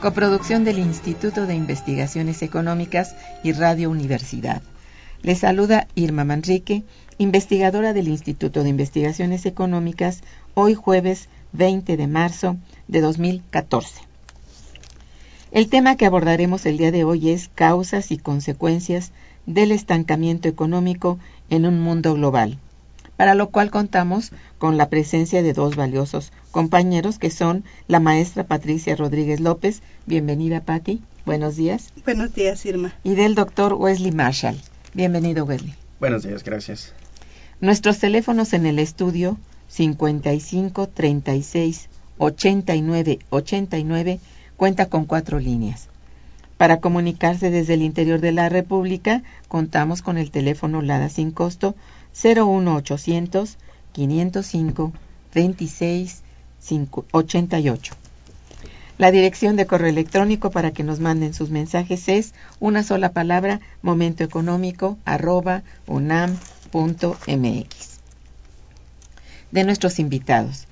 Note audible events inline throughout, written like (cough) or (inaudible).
Coproducción del Instituto de Investigaciones Económicas y Radio Universidad. Les saluda Irma Manrique, investigadora del Instituto de Investigaciones Económicas, hoy jueves 20 de marzo de 2014. El tema que abordaremos el día de hoy es causas y consecuencias del estancamiento económico en un mundo global para lo cual contamos con la presencia de dos valiosos compañeros que son la maestra Patricia Rodríguez López. Bienvenida, Patti. Buenos días. Buenos días, Irma. Y del doctor Wesley Marshall. Bienvenido, Wesley. Buenos días, gracias. Nuestros teléfonos en el estudio 55 36 89 89 cuenta con cuatro líneas. Para comunicarse desde el interior de la República, contamos con el teléfono LADA sin costo 01800 505 26 88. La dirección de correo electrónico para que nos manden sus mensajes es una sola palabra momentoeconómico arroba unam.mx. De nuestros invitados.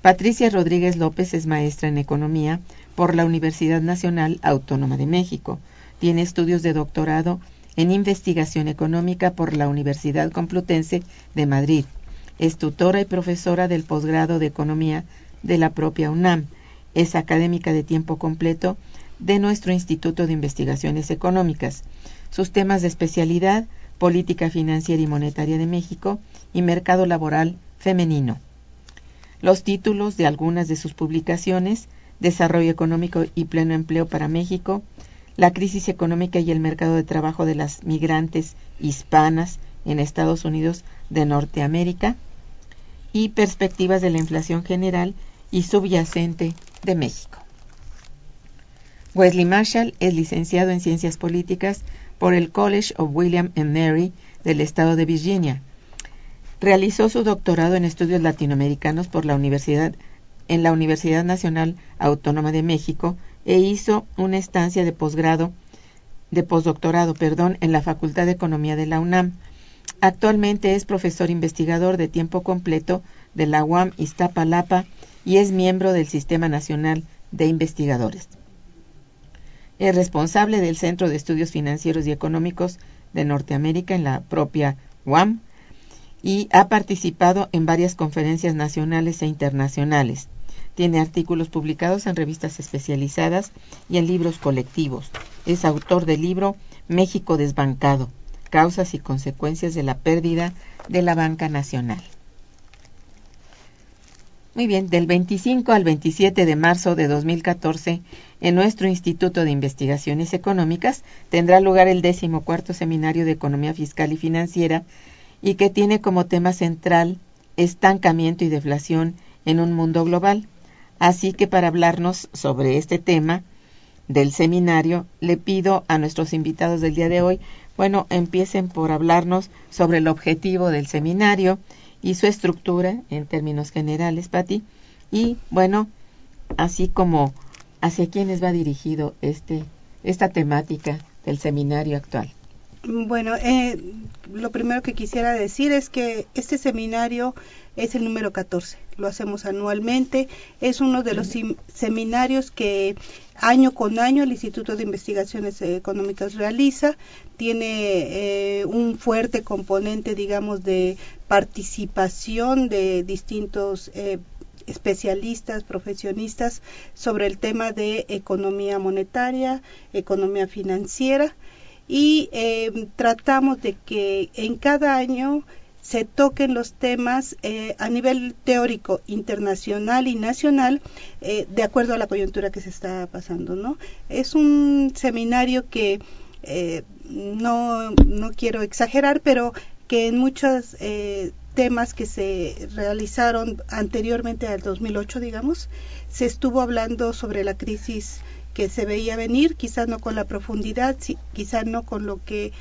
Patricia Rodríguez López es maestra en economía por la Universidad Nacional Autónoma de México. Tiene estudios de doctorado en investigación económica por la Universidad Complutense de Madrid. Es tutora y profesora del posgrado de economía de la propia UNAM. Es académica de tiempo completo de nuestro Instituto de Investigaciones Económicas. Sus temas de especialidad, política financiera y monetaria de México y mercado laboral femenino. Los títulos de algunas de sus publicaciones, Desarrollo económico y pleno empleo para México, la crisis económica y el mercado de trabajo de las migrantes hispanas en Estados Unidos de Norteamérica y perspectivas de la inflación general y subyacente de México. Wesley Marshall es licenciado en Ciencias Políticas por el College of William and Mary del estado de Virginia. Realizó su doctorado en estudios latinoamericanos por la Universidad en la Universidad Nacional Autónoma de México e hizo una estancia de posgrado de postdoctorado, perdón, en la Facultad de Economía de la UNAM. Actualmente es profesor investigador de tiempo completo de la UAM Iztapalapa y es miembro del Sistema Nacional de Investigadores. Es responsable del Centro de Estudios Financieros y Económicos de Norteamérica en la propia UAM y ha participado en varias conferencias nacionales e internacionales. Tiene artículos publicados en revistas especializadas y en libros colectivos. Es autor del libro México desbancado, causas y consecuencias de la pérdida de la banca nacional. Muy bien, del 25 al 27 de marzo de 2014, en nuestro Instituto de Investigaciones Económicas tendrá lugar el decimocuarto Seminario de Economía Fiscal y Financiera y que tiene como tema central estancamiento y deflación en un mundo global. Así que para hablarnos sobre este tema del seminario, le pido a nuestros invitados del día de hoy, bueno, empiecen por hablarnos sobre el objetivo del seminario y su estructura en términos generales, Patti. Y bueno, así como hacia quiénes va dirigido este, esta temática del seminario actual. Bueno, eh, lo primero que quisiera decir es que este seminario es el número 14, lo hacemos anualmente, es uno de los seminarios que año con año el Instituto de Investigaciones Económicas realiza, tiene eh, un fuerte componente, digamos, de participación de distintos eh, especialistas, profesionistas sobre el tema de economía monetaria, economía financiera. Y eh, tratamos de que en cada año se toquen los temas eh, a nivel teórico internacional y nacional eh, de acuerdo a la coyuntura que se está pasando, ¿no? Es un seminario que eh, no, no quiero exagerar, pero que en muchos temas que se realizaron anteriormente al 2008, digamos, se estuvo hablando sobre la crisis que se veía venir, quizás no con la profundidad, quizás no con lo que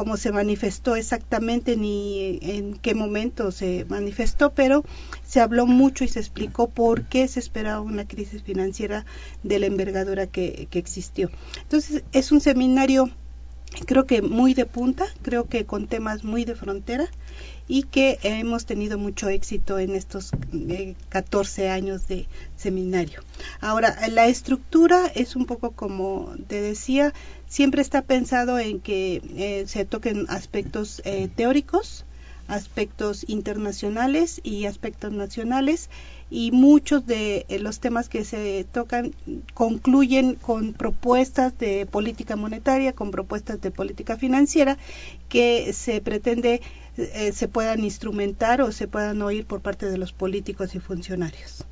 cómo se manifestó exactamente ni en qué momento se manifestó, pero se habló mucho y se explicó por qué se esperaba una crisis financiera de la envergadura que, que existió. Entonces, es un seminario creo que muy de punta, creo que con temas muy de frontera y que hemos tenido mucho éxito en estos 14 eh, años de seminario. Ahora, la estructura es un poco como te decía, siempre está pensado en que eh, se toquen aspectos eh, teóricos, aspectos internacionales y aspectos nacionales y muchos de los temas que se tocan concluyen con propuestas de política monetaria, con propuestas de política financiera que se pretende eh, se puedan instrumentar o se puedan oír por parte de los políticos y funcionarios.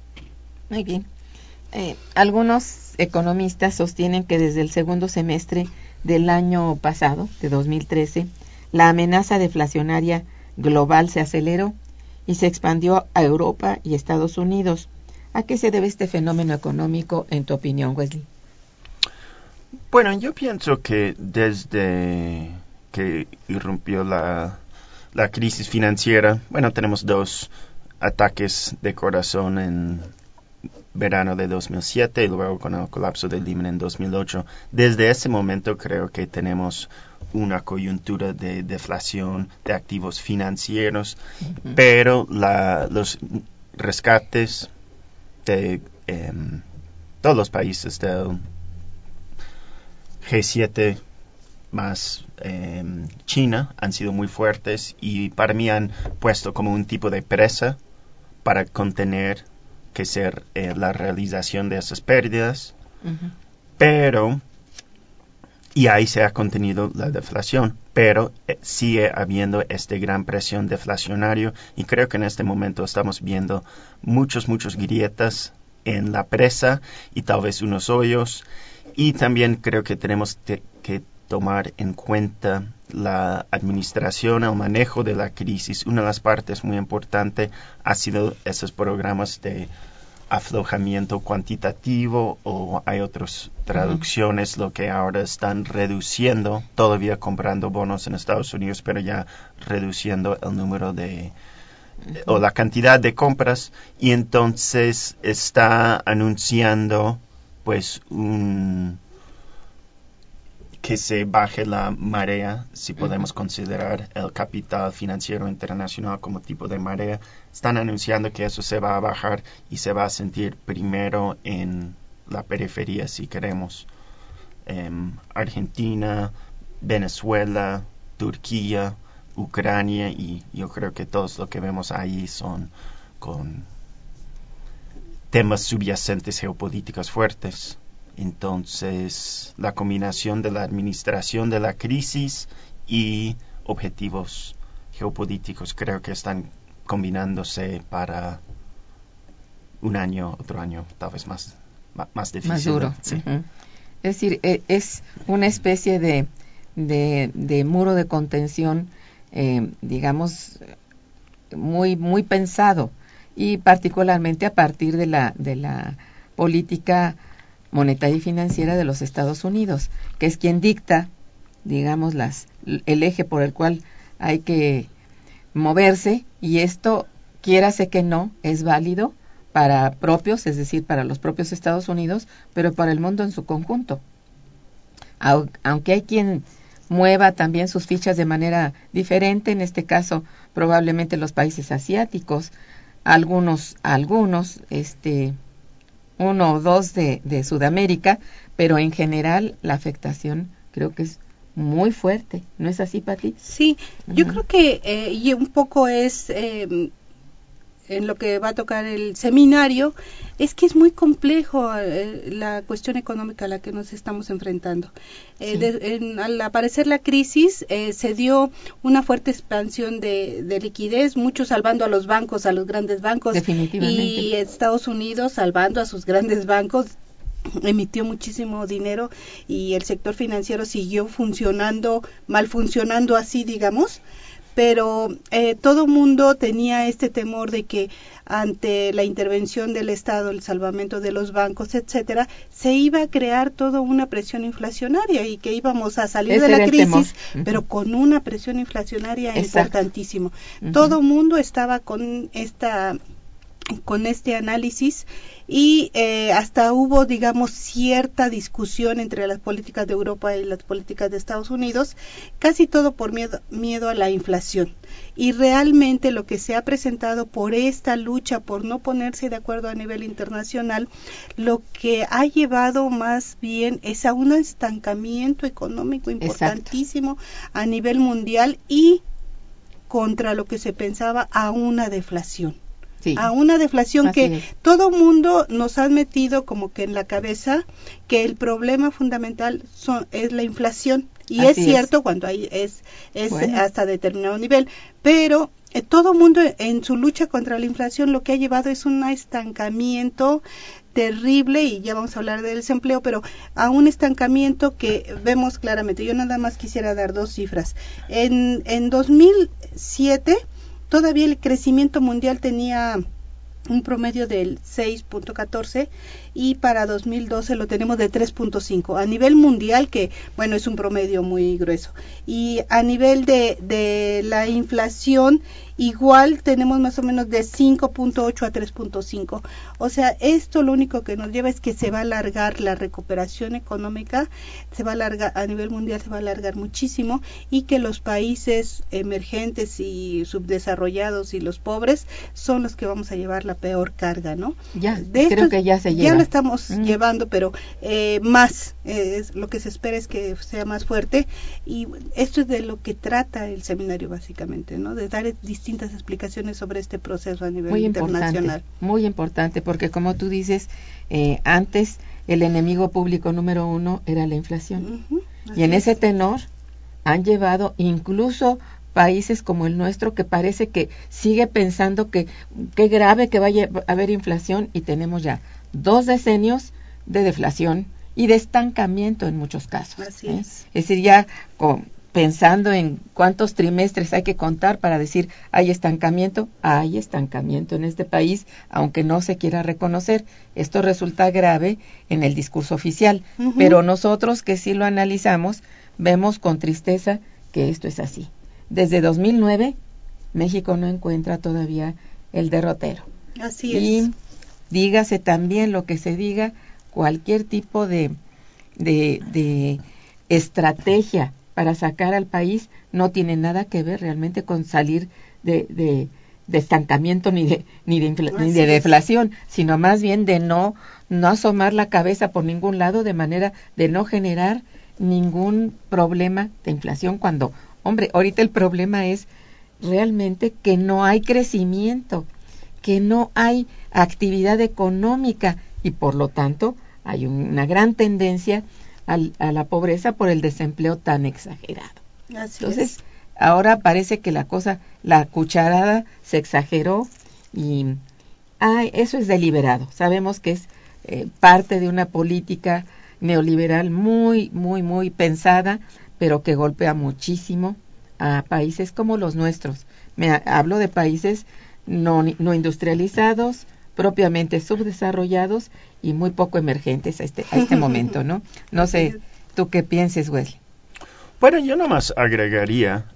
Muy bien. Eh, algunos economistas sostienen que desde el segundo semestre del año pasado, de 2013, la amenaza deflacionaria global se aceleró y se expandió a Europa y Estados Unidos. ¿A qué se debe este fenómeno económico, en tu opinión, Wesley? Bueno, yo pienso que desde que irrumpió la la crisis financiera, bueno, tenemos dos ataques de corazón en verano de 2007 y luego con el colapso del Lehman en 2008. Desde ese momento creo que tenemos una coyuntura de deflación de activos financieros, pero los rescates de em, todos los países del G7 más em, China han sido muy fuertes y para mí han puesto como un tipo de presa para contener que ser eh, la realización de esas pérdidas, pero y ahí se ha contenido la deflación, pero eh, sigue habiendo esta gran presión deflacionaria y creo que en este momento estamos viendo muchos, muchos grietas en la presa y tal vez unos hoyos. Y también creo que tenemos que tomar en cuenta la administración, el manejo de la crisis. Una de las partes muy importantes ha sido esos programas de aflojamiento cuantitativo o hay otras traducciones lo que ahora están reduciendo, todavía comprando bonos en Estados Unidos, pero ya reduciendo el número de o la cantidad de compras y entonces está anunciando pues un que se baje la marea, si podemos considerar el capital financiero internacional como tipo de marea, están anunciando que eso se va a bajar y se va a sentir primero en la periferia, si queremos. Em, Argentina, Venezuela, Turquía, Ucrania y yo creo que todos lo que vemos ahí son con temas subyacentes geopolíticos fuertes. Entonces, la combinación de la administración de la crisis y objetivos geopolíticos creo que están combinándose para un año, otro año, tal vez más, más difícil. Más duro. Sí. Es decir, e, es una especie de, de, de muro de contención, eh, digamos, muy, muy pensado y particularmente a partir de la, de la política monetaria y financiera de los Estados Unidos, que es quien dicta, digamos, las, el eje por el cual hay que moverse y esto, quiérase que no, es válido para propios, es decir, para los propios Estados Unidos, pero para el mundo en su conjunto. Aunque hay quien mueva también sus fichas de manera diferente, en este caso probablemente los países asiáticos, algunos, algunos, este, uno o dos de, de Sudamérica, pero en general la afectación creo que es muy fuerte. ¿No es así, Pati? Sí, yo creo que eh, y un poco es eh, en lo que va a tocar el seminario, es que es muy complejo eh, la cuestión económica a la que nos estamos enfrentando. Eh, de, en, al aparecer la crisis, eh, se dio una fuerte expansión de, de, liquidez, muchos salvando a los bancos, a los grandes bancos, y Estados Unidos salvando a sus grandes bancos emitió muchísimo dinero y el sector financiero siguió funcionando, mal funcionando así, digamos, pero eh, todo mundo tenía este temor de que ante la intervención del Estado, el salvamento de los bancos, etcétera, se iba a crear toda una presión inflacionaria y que íbamos a salir Ese de la crisis, pero con una presión inflacionaria Exacto. importantísimo. Todo mundo estaba con esta con este análisis y eh, hasta hubo, digamos, cierta discusión entre las políticas de Europa y las políticas de Estados Unidos, casi todo por miedo, miedo a la inflación. Y realmente lo que se ha presentado por esta lucha, por no ponerse de acuerdo a nivel internacional, lo que ha llevado más bien es a un estancamiento económico importantísimo a nivel mundial y contra lo que se pensaba a una deflación Sí. a una deflación Así que es. todo mundo nos ha metido como que en la cabeza que el problema fundamental son, es la inflación y Así es es. cierto cuando hay es es Bueno. hasta determinado nivel pero eh, todo mundo en su lucha contra la inflación lo que ha llevado es un estancamiento terrible y ya vamos a hablar del desempleo, pero a un estancamiento que vemos claramente. Yo nada más quisiera dar dos cifras. En, en 2007 todavía el crecimiento mundial tenía un promedio del 6.14 y para 2012 lo tenemos de 3.5 a nivel mundial que bueno es un promedio muy grueso. Y a nivel de, de la inflación igual tenemos más o menos de 5.8 a 3.5 o sea esto lo único que nos lleva es que se va a alargar la recuperación económica se va a alargar a nivel mundial se va a alargar muchísimo y que los países emergentes y subdesarrollados y los pobres son los que vamos a llevar la peor carga no Ya, de creo que ya se lleva. Estamos Mm. llevando, pero eh, más, eh, es, lo que se espera es que sea más fuerte y esto es de lo que trata el seminario básicamente, ¿no? De dar distintas explicaciones sobre este proceso a nivel muy internacional. importante, muy importante, porque como tú dices, eh, antes el enemigo público número uno era la inflación. Y en ese es. tenor han llevado incluso países como el nuestro que parece que sigue pensando que qué grave que vaya a haber inflación y tenemos ya dos decenios de deflación y de estancamiento en muchos casos. Así ¿eh? es. Es decir, ya con pensando en cuántos trimestres hay que contar para decir hay estancamiento, hay estancamiento en este país, aunque no se quiera reconocer. Esto resulta grave en el discurso oficial, pero nosotros que sí lo analizamos, vemos con tristeza que esto es así. Desde 2009, México no encuentra todavía el derrotero. Así y es. Dígase también lo que se diga, cualquier tipo de, de, de estrategia para sacar al país no tiene nada que ver realmente con salir de, de, de estancamiento ni de, ni de, infla- ni de deflación, sino más bien de no, no asomar la cabeza por ningún lado de manera de no generar ningún problema de inflación cuando, hombre, ahorita el problema es realmente que no hay crecimiento, que no hay actividad económica y por lo tanto hay una gran tendencia al- a la pobreza por el desempleo tan exagerado. Así Entonces, es. ahora parece que la cosa, la cucharada se exageró y ay, eso es deliberado. Sabemos que es eh, parte de una política neoliberal muy, muy, muy pensada, pero que golpea muchísimo a países como los nuestros. Me ha- hablo de países no, ni- no industrializados, propiamente subdesarrollados y muy poco emergentes a este, a este (laughs) momento, ¿no? No sé, ¿tú qué pienses, Wesley? Bueno, yo nomás agregaría,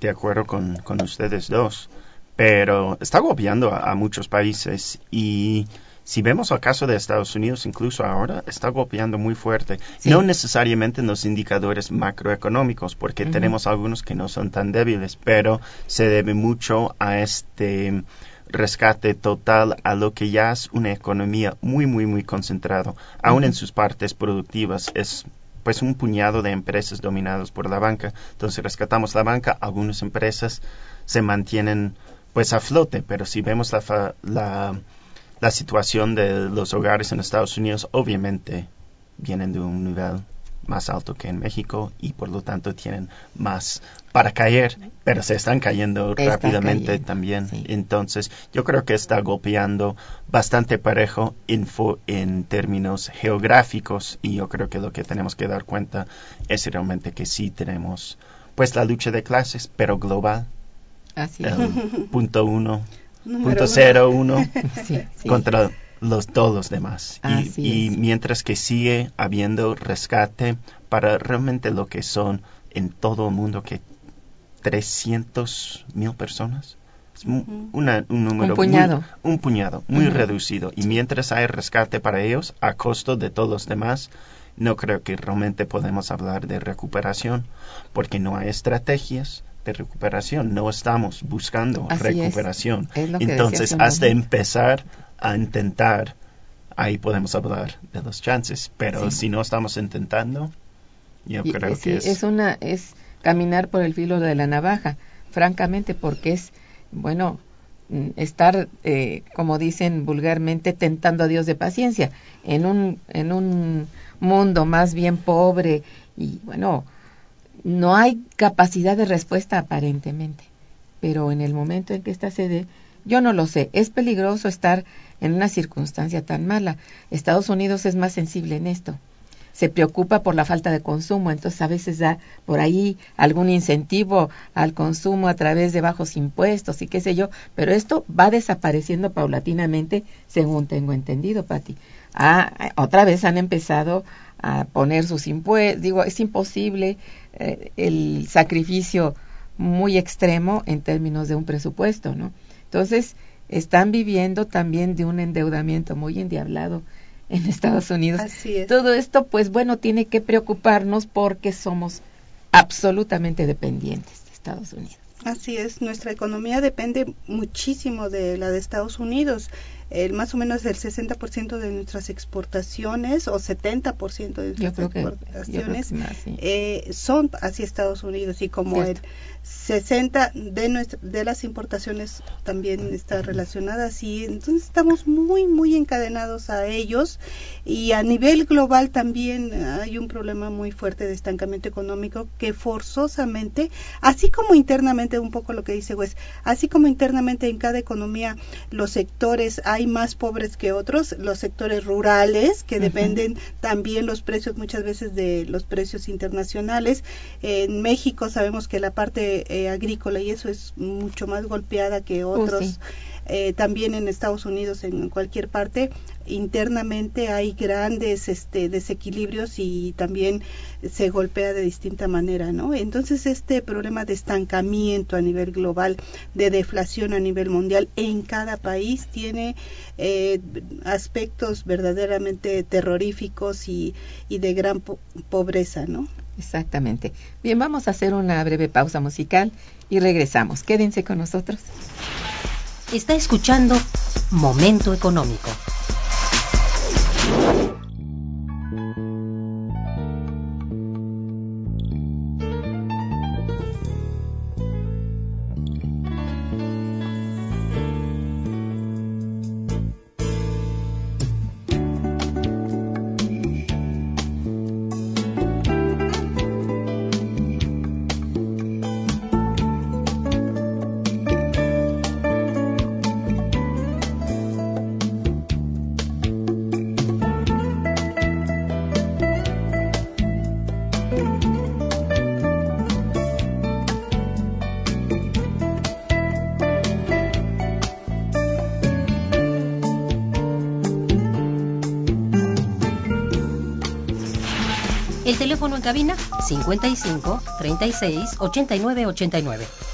de acuerdo con, con ustedes dos, pero está golpeando a, a muchos países y si vemos el caso de Estados Unidos, incluso ahora, está golpeando muy fuerte. Sí. No necesariamente en los indicadores macroeconómicos, porque tenemos algunos que no son tan débiles, pero se debe mucho a este rescate total a lo que ya es una economía muy, muy, muy concentrado, aún en sus partes productivas. Es pues un puñado de empresas dominadas por la banca. Entonces rescatamos la banca, algunas empresas se mantienen pues a flote, pero si vemos la, fa- la, la situación de los hogares en Estados Unidos, obviamente vienen de un nivel más alto que en México y por lo tanto tienen más para caer, pero se están cayendo rápidamente cayendo, también. sí. Entonces, yo creo que está golpeando bastante parejo en, fo- en términos geográficos y yo creo que lo que tenemos que dar cuenta es realmente que sí tenemos pues la lucha de clases, pero global, Así el punto uno, Número punto uno. cero uno (laughs) sí, sí. contra los todos los demás. Y, mientras que sigue habiendo rescate para realmente lo que son en todo el mundo que 300 mil personas. Es una- un número muy- puñado. un puñado muy reducido. Y mientras hay rescate para ellos a costo de todos los demás, no creo que realmente podemos hablar de recuperación porque no hay estrategias de recuperación. No estamos buscando Así es. recuperación. Es decía Entonces, hasta empezar a intentar, ahí podemos hablar de los chances. Pero Sí. si no estamos intentando, yo Y- creo sí, que es, es una es caminar por el filo de la navaja, francamente, porque es bueno mm, estar, eh, como dicen vulgarmente, tentando a Dios de paciencia en un en un mundo más bien pobre y bueno no hay capacidad de respuesta aparentemente, pero en el momento en que esta se dé, yo no lo sé, es peligroso estar en una circunstancia tan mala. Estados Unidos es más sensible en esto se preocupa por la falta de consumo, entonces a veces da por ahí algún incentivo al consumo a través de bajos impuestos y qué sé yo, pero esto va desapareciendo paulatinamente, según tengo entendido, Pati. Ah, otra vez han empezado a poner sus impuestos, digo, es imposible eh, el sacrificio muy extremo en términos de un presupuesto, ¿no? Entonces, están viviendo también de un endeudamiento muy endiablado en (laughs) Estados Unidos. Así es. Todo esto, pues bueno, tiene que preocuparnos porque somos absolutamente dependientes de Estados Unidos. Así es, nuestra economía depende muchísimo de la de Estados Unidos. El, más o menos el 60% de nuestras exportaciones o 70% de nuestras exportaciones que más, sí. eh, son hacia Estados Unidos y como el 60 de nuestra, de las importaciones también está relacionada así entonces estamos muy muy encadenados a ellos y a nivel global también hay un problema muy fuerte de estancamiento económico que forzosamente así como internamente un poco lo que dice Wes así como internamente en cada economía los sectores hay más pobres que otros, los sectores rurales que dependen también los precios muchas veces de los precios internacionales. En México sabemos que la parte eh, agrícola y eso es mucho más golpeada que Oh, otros. sí. Eh, también en Estados Unidos, en cualquier parte, internamente hay grandes este, desequilibrios y también se golpea de distinta manera, ¿no? Entonces este problema de estancamiento a nivel global, de deflación a nivel mundial en cada país tiene eh, aspectos verdaderamente terroríficos y, y de gran po- pobreza, ¿no? Exactamente. Bien, vamos a hacer una breve pausa musical y regresamos. Quédense con nosotros. Está escuchando Momento Económico. Cabina 55 36 89 89.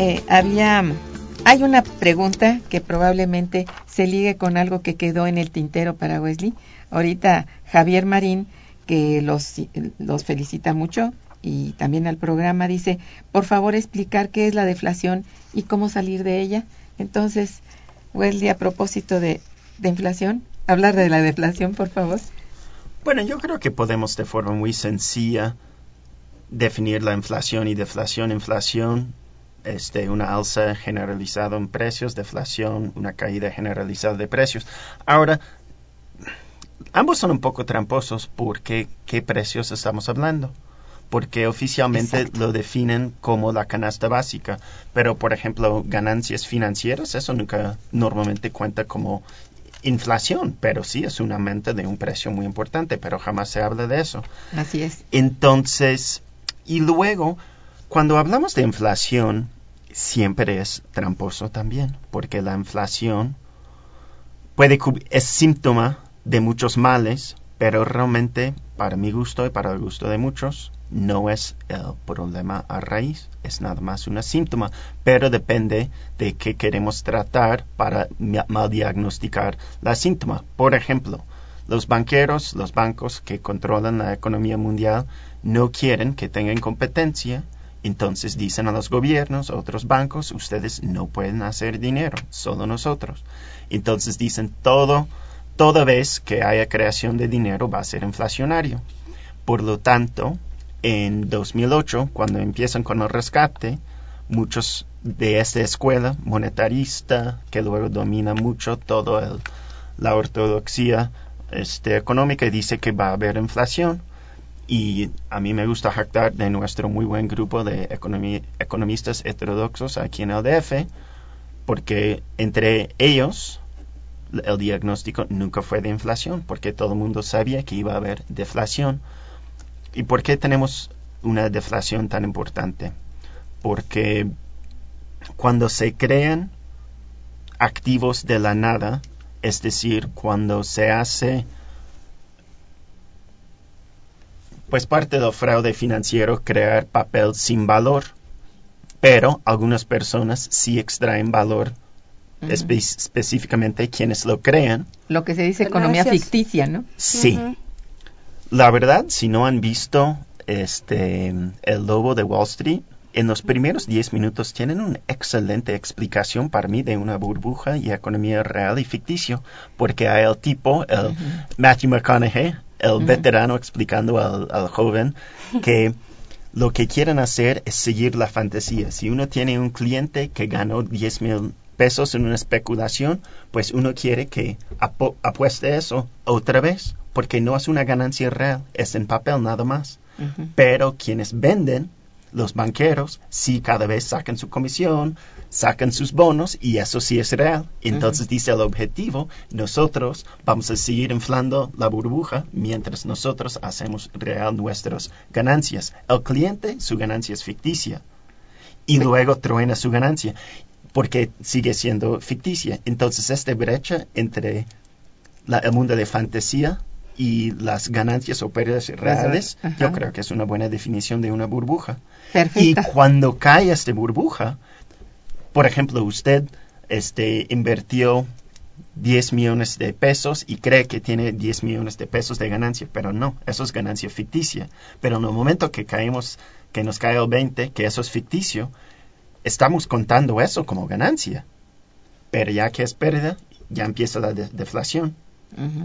Eh, había, hay una pregunta que probablemente se ligue con algo que quedó en el tintero para Wesley. Ahorita Javier Marín, que los, los felicita mucho y también al programa, dice, por favor explicar qué es la deflación y cómo salir de ella. Entonces, Wesley, a propósito de, de inflación, hablar de la deflación, por favor. Bueno, yo creo que podemos de forma muy sencilla definir la inflación y deflación. Inflación, este, una alza generalizada en precios, deflación, una caída generalizada de precios. Ahora, ambos son un poco tramposos porque qué precios estamos hablando. Porque oficialmente Exacto. lo definen como la canasta básica, pero por ejemplo ganancias financieras, eso nunca normalmente cuenta como inflación, pero sí es un aumento de un precio muy importante, pero jamás se habla de eso. Así es. Entonces, y luego, cuando hablamos de inflación, siempre es tramposo también, porque la inflación puede es síntoma de muchos males, pero realmente, para mi gusto y para el gusto de muchos, no es el problema a raíz, es nada más un síntoma, pero depende de qué queremos tratar para mal diagnosticar la síntoma. Por ejemplo, los banqueros, los bancos que controlan la economía mundial, no quieren que tengan competencia, entonces dicen a los gobiernos, a otros bancos, ustedes no pueden hacer dinero, solo nosotros. Entonces dicen todo, toda vez que haya creación de dinero va a ser inflacionario. Por lo tanto, en 2008, cuando empiezan con el rescate, muchos de esta escuela monetarista, que luego domina mucho toda la ortodoxia este, económica, dice que va a haber inflación. Y a mí me gusta jactar de nuestro muy buen grupo de economistas heterodoxos aquí en el DF, porque entre ellos el diagnóstico nunca fue de inflación, porque todo el mundo sabía que iba a haber deflación ¿Y por qué tenemos una deflación tan importante? Porque cuando se crean activos de la nada, es decir, cuando se hace pues parte del fraude financiero crear papel sin valor, pero algunas personas sí extraen valor específicamente quienes lo crean. Lo que se dice economía ficticia, ¿no? Sí. La verdad, si no han visto este El Lobo de Wall Street, en los primeros 10 minutos tienen una excelente explicación para mí de una burbuja y economía real y ficticio, porque hay el tipo, el Matthew McConaughey, el veterano explicando al, joven que lo que quieren hacer es seguir la fantasía. Si uno tiene un cliente que ganó 10 mil pesos en una especulación, pues uno quiere que apueste eso otra vez porque no es una ganancia real, es en papel nada más. Pero quienes venden, los banqueros, sí cada vez sacan su comisión, sacan sus bonos y eso sí es real. Entonces dice el objetivo, nosotros vamos a seguir inflando la burbuja mientras nosotros hacemos real nuestras ganancias. El cliente, su ganancia es ficticia y luego truena su ganancia porque sigue siendo ficticia. Entonces esta brecha entre el mundo de fantasía y las ganancias o pérdidas reales, yo creo que es una buena definición de una burbuja. Y cuando cae esta burbuja, por ejemplo, usted este, invirtió 10 millones de pesos y cree que tiene 10 millones de pesos de ganancia, pero no, eso es ganancia ficticia. Pero en el momento que caemos, que nos cae el 20, que eso es ficticio, estamos contando eso como ganancia. Pero ya que es pérdida, ya empieza la deflación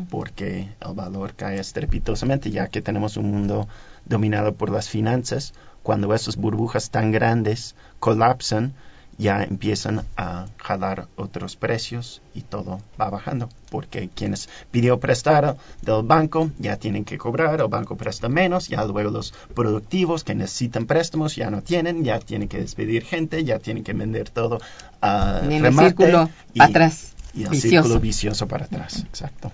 porque el valor cae estrepitosamente, ya que tenemos un mundo dominado por las finanzas. Cuando esas burbujas tan grandes colapsan, ya empiezan a jalar otros precios y todo va bajando, porque quienes pidió prestar del banco ya tienen que cobrar, el banco presta menos, ya luego los productivos que necesitan préstamos ya no tienen, ya tienen que despedir gente, ya tienen que vender todo a en el círculo atrás. Y el círculo vicioso para atrás, exacto.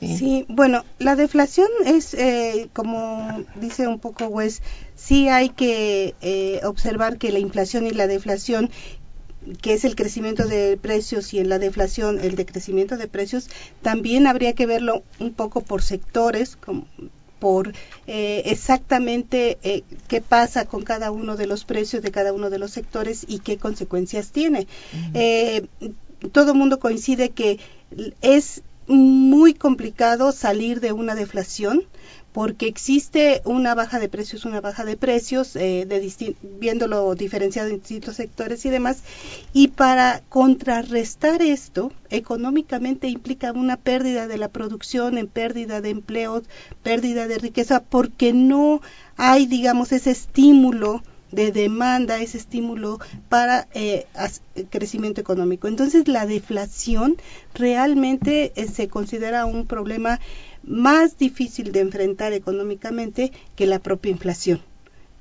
Sí. bueno, la deflación es, eh, como dice un poco Wes, sí hay que eh, observar que la inflación y la deflación que es el crecimiento de precios y en la deflación el decrecimiento de precios, también habría que verlo un poco por sectores, por eh, exactamente qué pasa con cada uno de los precios de cada uno de los sectores y qué consecuencias tiene todo el mundo coincide que es muy complicado salir de una deflación porque existe una baja de precios, una baja de precios, eh, de viéndolo diferenciado en distintos sectores y demás, y para contrarrestar esto, económicamente implica una pérdida de la producción, en pérdida de empleos, pérdida de riqueza, porque no hay, digamos, ese estímulo de demanda, ese estímulo para eh, crecimiento económico. Entonces, la deflación realmente eh, se considera un problema más difícil de enfrentar económicamente que la propia inflación.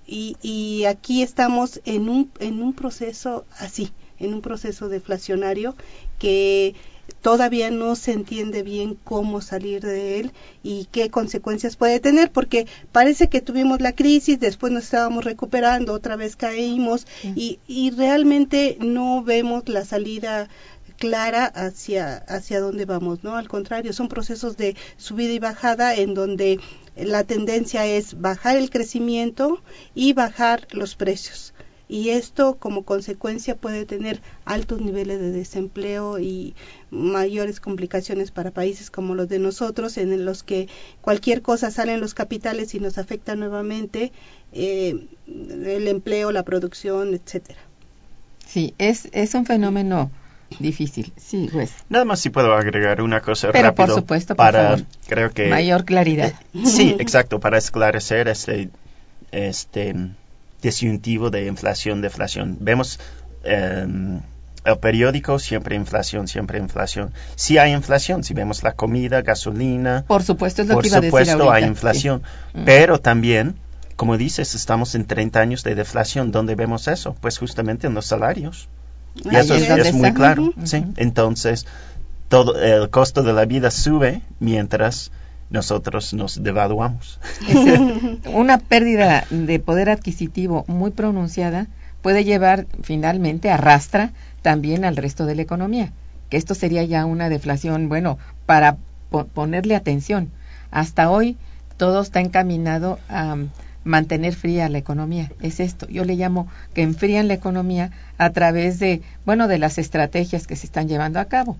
Y, y aquí estamos en un, en un proceso así, en un proceso deflacionario que todavía no se entiende bien cómo salir de él y qué consecuencias puede tener, porque parece que tuvimos la crisis, después nos estábamos recuperando, otra vez caímos y, y realmente no vemos la salida clara hacia hacia dónde vamos, ¿no? Al contrario, son procesos de subida y bajada en donde la tendencia es bajar el crecimiento y bajar los precios. Y esto como consecuencia puede tener altos niveles de desempleo y mayores complicaciones para países como los de nosotros, en los que cualquier cosa sale en los capitales y nos afecta nuevamente eh, el empleo, la producción, etcétera. Sí, es, es un fenómeno difícil. Sí, pues. Nada más si puedo agregar una cosa Pero rápido por supuesto, por para favor. creo que Mayor claridad. sí, exacto, para esclarecer este este disyuntivo de inflación deflación. Vemos em, el periódico siempre inflación, siempre inflación. Si hay inflación, si vemos la comida, gasolina, Por supuesto, es lo por que iba a decir supuesto ahorita. hay inflación, Sí. Mm. pero también como dices, estamos en 30 años de deflación. ¿Dónde vemos eso? Pues justamente en los salarios. Y Ahí eso es muy claro. ¿sí? Entonces, todo el costo de la vida sube mientras nosotros nos devaluamos. (laughs) Una pérdida de poder adquisitivo muy pronunciada puede llevar finalmente arrastra también al resto de la economía, que esto sería ya una deflación, bueno, para po- ponerle atención. Hasta hoy todo está encaminado a mantener fría la economía. Es esto. Yo le llamo que enfrían la economía a través de, bueno, de las estrategias que se están llevando a cabo.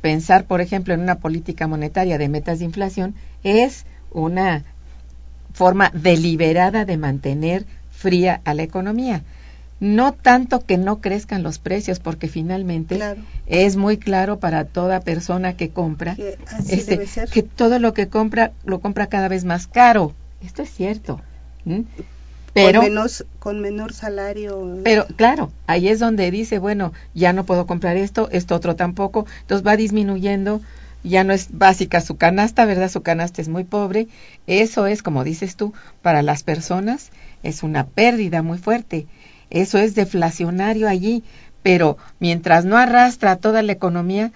Pensar, por ejemplo, en una política monetaria de metas de inflación es una forma deliberada de mantener fría a la economía. No tanto que no crezcan los precios, porque finalmente Claro. es muy claro para toda persona que compra Que este, que todo lo que compra lo compra cada vez más caro. Esto es cierto. Pero, con, menos, con menor salario. pero claro, ahí es donde dice, bueno, ya no puedo comprar esto, esto otro tampoco, entonces va disminuyendo, ya no es básica su canasta, ¿verdad? Su canasta es muy pobre. Eso es, como dices tú, para las personas es una pérdida muy fuerte. Eso es deflacionario allí, pero mientras no arrastra toda la economía,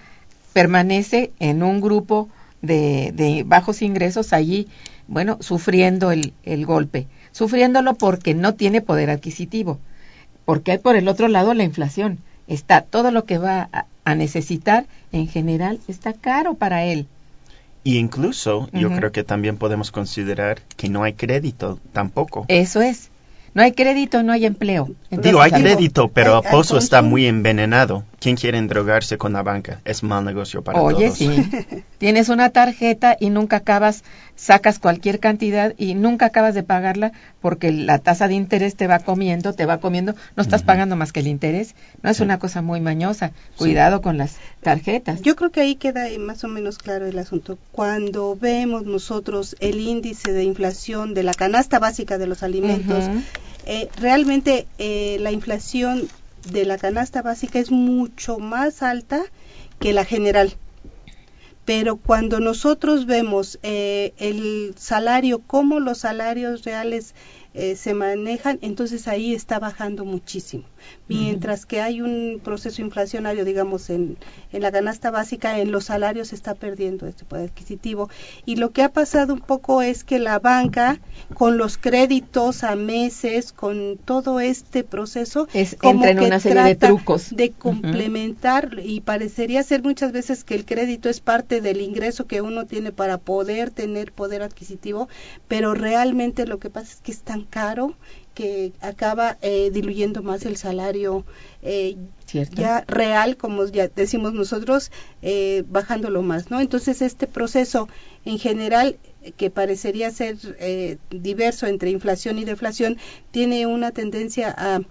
permanece en un grupo de, de bajos ingresos allí, bueno, sufriendo el, el golpe, sufriéndolo porque no tiene poder adquisitivo, porque hay por el otro lado la inflación. Está todo lo que va a, a necesitar en general está caro para él. Y incluso yo creo que también podemos considerar que no hay crédito tampoco. Eso es. No hay crédito, no hay empleo. Digo, hay Entonces, crédito, pero hay- el pozo hay está muy envenenado. ¿Quién quiere endrogarse con la banca? Es mal negocio para Oye, todos. sí. (laughs) Tienes una tarjeta y nunca acabas, sacas cualquier cantidad y nunca acabas de pagarla porque la tasa de interés te va comiendo, te va comiendo, no estás pagando más que el interés. No es Sí. una cosa muy mañosa. Cuidado con las tarjetas. Yo creo que ahí queda más o menos claro el asunto. Cuando vemos nosotros el índice de inflación de la canasta básica de los alimentos, eh, realmente eh, la inflación de la canasta básica es mucho más alta que la general. Pero cuando nosotros vemos eh, el salario, cómo los salarios reales eh, se manejan, entonces ahí está bajando muchísimo. Mientras que hay un proceso inflacionario, digamos, en, en la canasta básica, en los salarios se está perdiendo este poder adquisitivo. Y lo que ha pasado un poco es que la banca, con los créditos a meses, con todo este proceso, Es- como entra en que una serie de trucos. de complementar y parecería ser muchas veces que el crédito es parte del ingreso que uno tiene para poder tener poder adquisitivo, pero realmente lo que pasa es que es caro que acaba eh, diluyendo más el salario eh, ya real, como ya decimos nosotros, eh, bajándolo más, ¿no? Entonces este proceso en general que parecería ser eh, diverso entre inflación y deflación tiene una tendencia a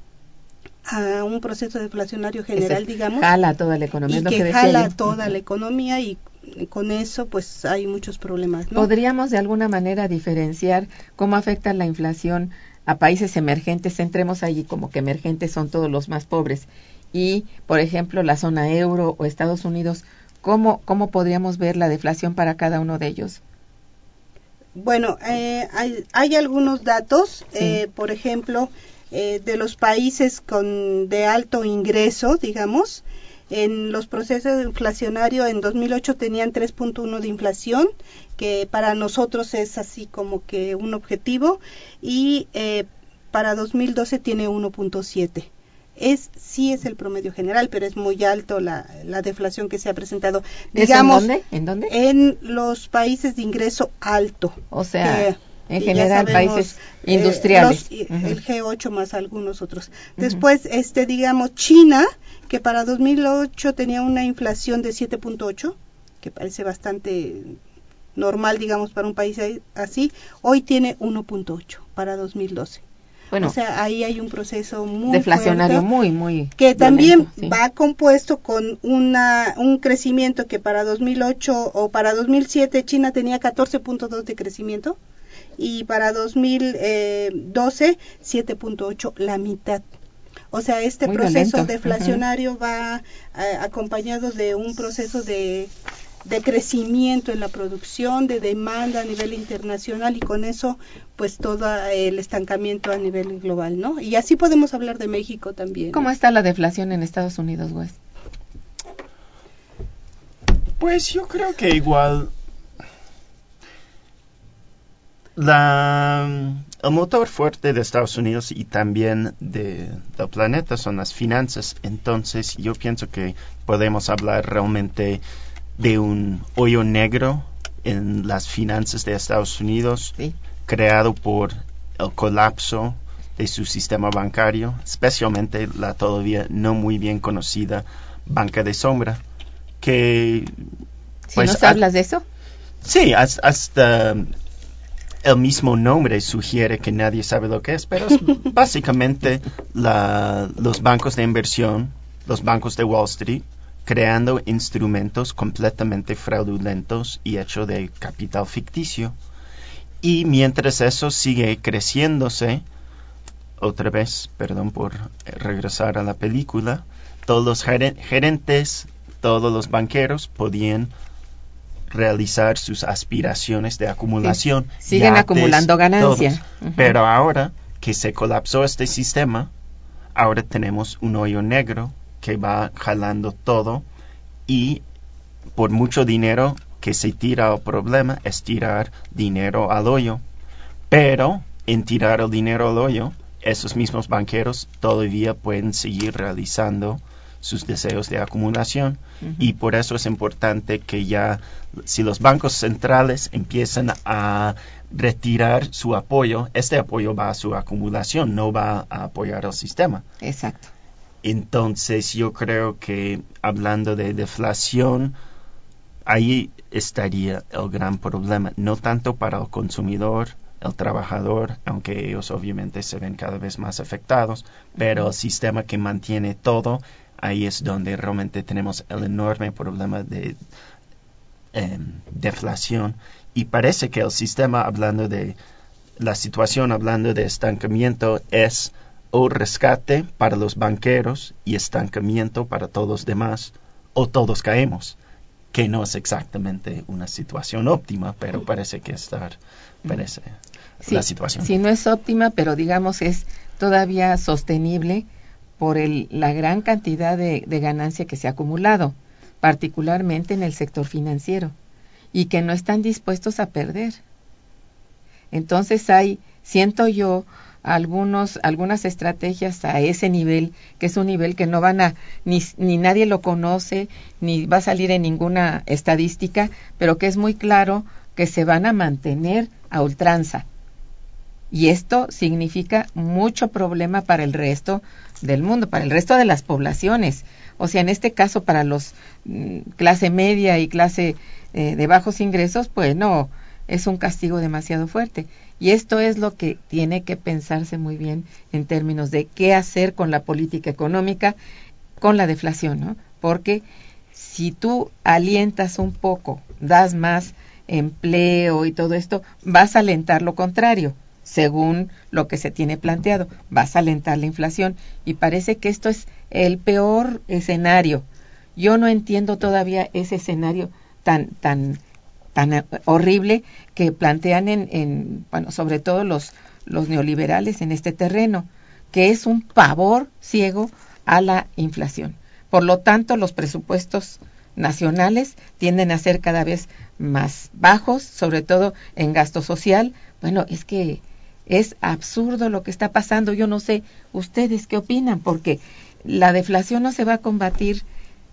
a un proceso deflacionario general, digamos, Jala toda la economía. y es lo que, jala yo. toda la economía y con eso pues hay muchos problemas, ¿no? ¿Podríamos de alguna manera diferenciar cómo afecta la inflación a países emergentes? Entremos allí como que emergentes son todos los más pobres. Y, por ejemplo, la zona euro o Estados Unidos, ¿cómo, cómo podríamos ver la deflación para cada uno de ellos? Bueno, eh, hay, hay algunos datos, Sí. eh, por ejemplo, eh, de los países con de alto ingreso, digamos, En los procesos inflacionarios en 2008 tenían 3.1 de inflación, que para nosotros es así como que un objetivo, y eh, para 2012 tiene 1.7 es sí es el promedio general, pero es muy alto la, la deflación que se ha presentado. Digamos, ¿En dónde? ¿En dónde? En los países de ingreso alto. O sea, en general países eh, industriales. El G8 más algunos otros. Después, este digamos China, que para 2008 tenía una inflación de 7.8, que parece bastante normal, digamos, para un país así, hoy tiene 1.8 para 2012 o sea, ahí hay un proceso muy deflacionario muy muy que también va compuesto con una un crecimiento que para 2008 o para 2007 China tenía 14.2 de crecimiento y para 2012 7.8 la mitad. O sea, este proceso deflacionario va eh, acompañado de un proceso de de crecimiento en la producción, de demanda a nivel internacional y con eso pues todo el estancamiento a nivel global, ¿no? Y así podemos hablar de México también. ¿Cómo está la deflación en Estados Unidos, Wes? Pues yo creo que igual la, el motor fuerte de Estados Unidos y también de, del planeta son las finanzas. Entonces yo pienso que podemos hablar realmente de un hoyo negro en las finanzas de Estados Unidos creado por el colapso de su sistema bancario, especialmente la todavía no muy bien conocida banca de sombra, que... Pues, ¿Si nos hablas de eso? Sí, hasta el mismo nombre sugiere que nadie sabe lo que es, pero es (laughs) básicamente la, los bancos de inversión, los bancos de Wall Street, creando instrumentos completamente fraudulentos y hechos de capital ficticio. Y mientras eso sigue creciéndose, otra vez, perdón por regresar a la película, todos los gerentes, todos los banqueros podían realizar sus aspiraciones de acumulación. siguen acumulando ganancias. Pero ahora que se colapsó este sistema, ahora tenemos un hoyo negro que va jalando todo y por mucho dinero que se tira al problema es tirar dinero al hoyo. Pero en tirar el dinero al hoyo, esos mismos banqueros todavía pueden seguir realizando sus deseos de acumulación y por eso es importante que ya si los bancos centrales empiezan a retirar su apoyo, este apoyo va a su acumulación, no va a apoyar al sistema. Exacto. Entonces yo creo que hablando de deflación, ahí estaría el gran problema, no tanto para el consumidor, el trabajador, aunque ellos obviamente se ven cada vez más afectados, pero el sistema que mantiene todo, ahí es donde realmente tenemos el enorme problema de em, deflación. Y parece que el sistema, hablando de la situación, hablando de estancamiento, es o rescate para los banqueros y estancamiento para todos los demás, o todos caemos, que no es exactamente una situación óptima, pero parece que estar, parece la situación. Sí, no es óptima, pero digamos es todavía sostenible por el, la gran cantidad de, ganancia que se ha acumulado, particularmente en el sector financiero, y que no están dispuestos a perder. Entonces hay, siento yo, algunos, algunas estrategias a ese nivel, que es un nivel que no van a, ni, ni nadie lo conoce, ni va a salir en ninguna estadística, pero que es muy claro que se van a mantener a ultranza. Y esto significa mucho problema para el resto del mundo, para el resto de las poblaciones. O sea, en este caso para los mm, clase media y clase eh, de bajos ingresos, pues no, es un castigo demasiado fuerte. Y esto es lo que tiene que pensarse muy bien en términos de qué hacer con la política económica, con la deflación, ¿no? Porque si tú alientas un poco, das más empleo y todo esto, vas a alentar lo contrario, según lo que se tiene planteado, vas a alentar la inflación y parece que esto es el peor escenario. Yo no entiendo todavía ese escenario tan tan tan horrible que plantean en, en bueno, sobre todo los, los neoliberales en este terreno, que es un pavor ciego a la inflación. Por lo tanto, los presupuestos nacionales tienden a ser cada vez más bajos, sobre todo en gasto social. Bueno, es que es absurdo lo que está pasando. Yo no sé ustedes qué opinan, porque la deflación no se va a combatir